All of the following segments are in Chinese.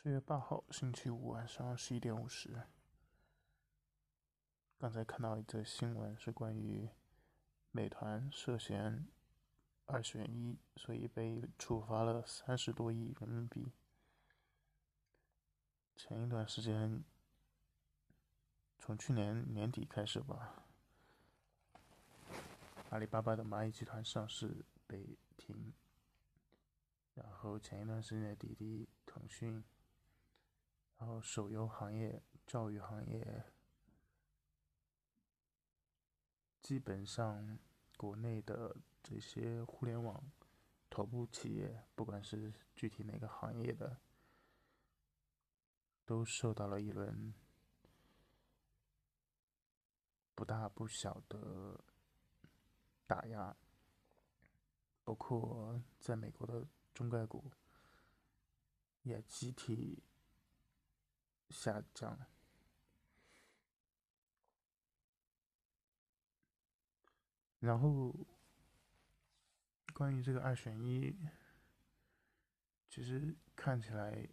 十月八号，星期五晚上十一点五十。刚才看到一则新闻，是关于美团涉嫌二选一，所以被处罚了三十多亿人民币。前一段时间，从去年年底开始吧，阿里巴巴的蚂蚁集团上市被停，然后前一段时间滴滴、腾讯，然后手游行业、教育行业。基本上，国内的这些互联网头部企业，不管是具体哪个行业的，都受到了一轮不大不小的打压，包括在美国的中概股也集体下降。然后，关于这个二选一，其实看起来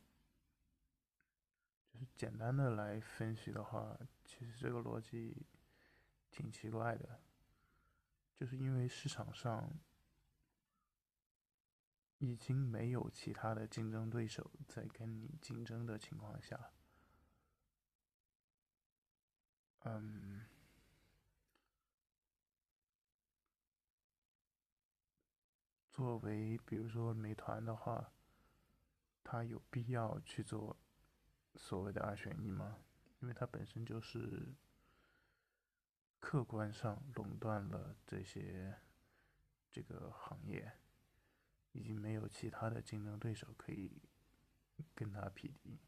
就是简单的来分析的话，其实这个逻辑挺奇怪的，就是因为市场上已经没有其他的竞争对手在跟你竞争的情况下，嗯。作为比如说美团的话，它有必要去做所谓的二选一吗？因为它本身就是客观上垄断了这些这个行业，已经没有其他的竞争对手可以跟它匹敌，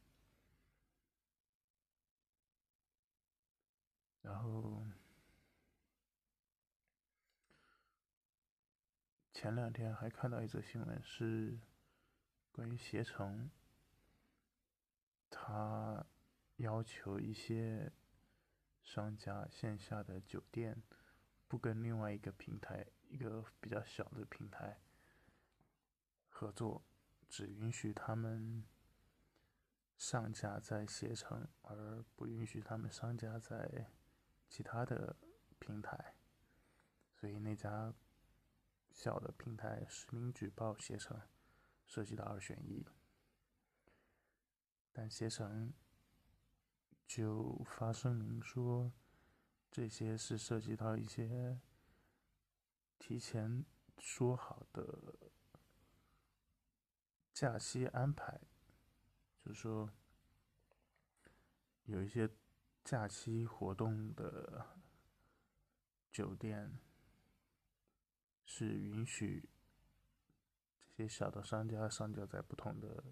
然后。前两天还看到一则新闻，是关于携程，他要求一些商家线下的酒店不跟另外一个平台，一个比较小的平台合作，只允许他们上架在携程，而不允许他们商家在其他的平台，所以那家。小的平台实名举报携程，涉及到二选一，但携程就发声明说，这些是涉及到一些提前说好的假期安排，就是说有一些假期活动的酒店。是允许这些小的商家上架在不同的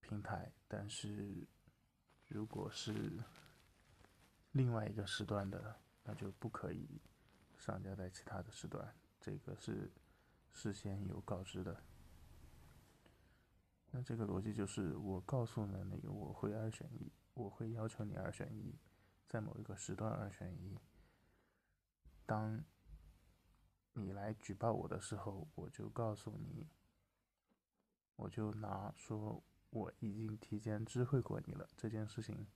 平台，但是如果是另外一个时段的，那就不可以上架在其他的时段。这个是事先有告知的。那这个逻辑就是，我告诉了你我会二选一，我会要求你二选一，在某一个时段二选一。当你来举报我的时候，我就告诉你，我就拿说我已经提前知会过你了这件事情，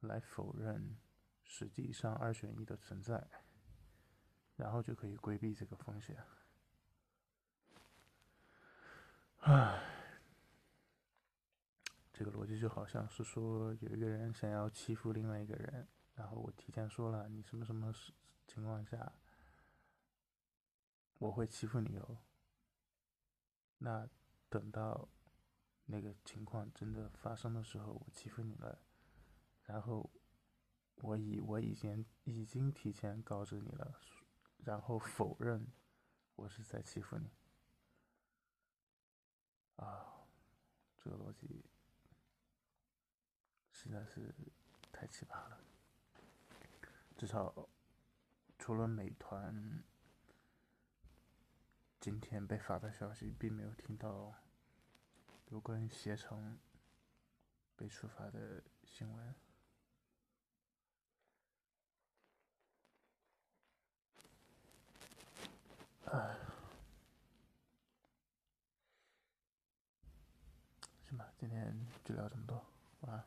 来否认实际上二选一的存在，然后就可以规避这个风险。唉，这就好像是说有一个人想要欺负另外一个人，然后我提前说了你什么什么情况下。我会欺负你哦。那等到那个情况真的发生的时候，我欺负你了，然后我以我已经已经提前告知你了，然后否认我是在欺负你。啊，这个逻辑实在是太奇葩了。至少除了美团。今天被发的消息，并没有听到有关携程被处罚的新闻。哎行吧，今天就聊这么多。晚安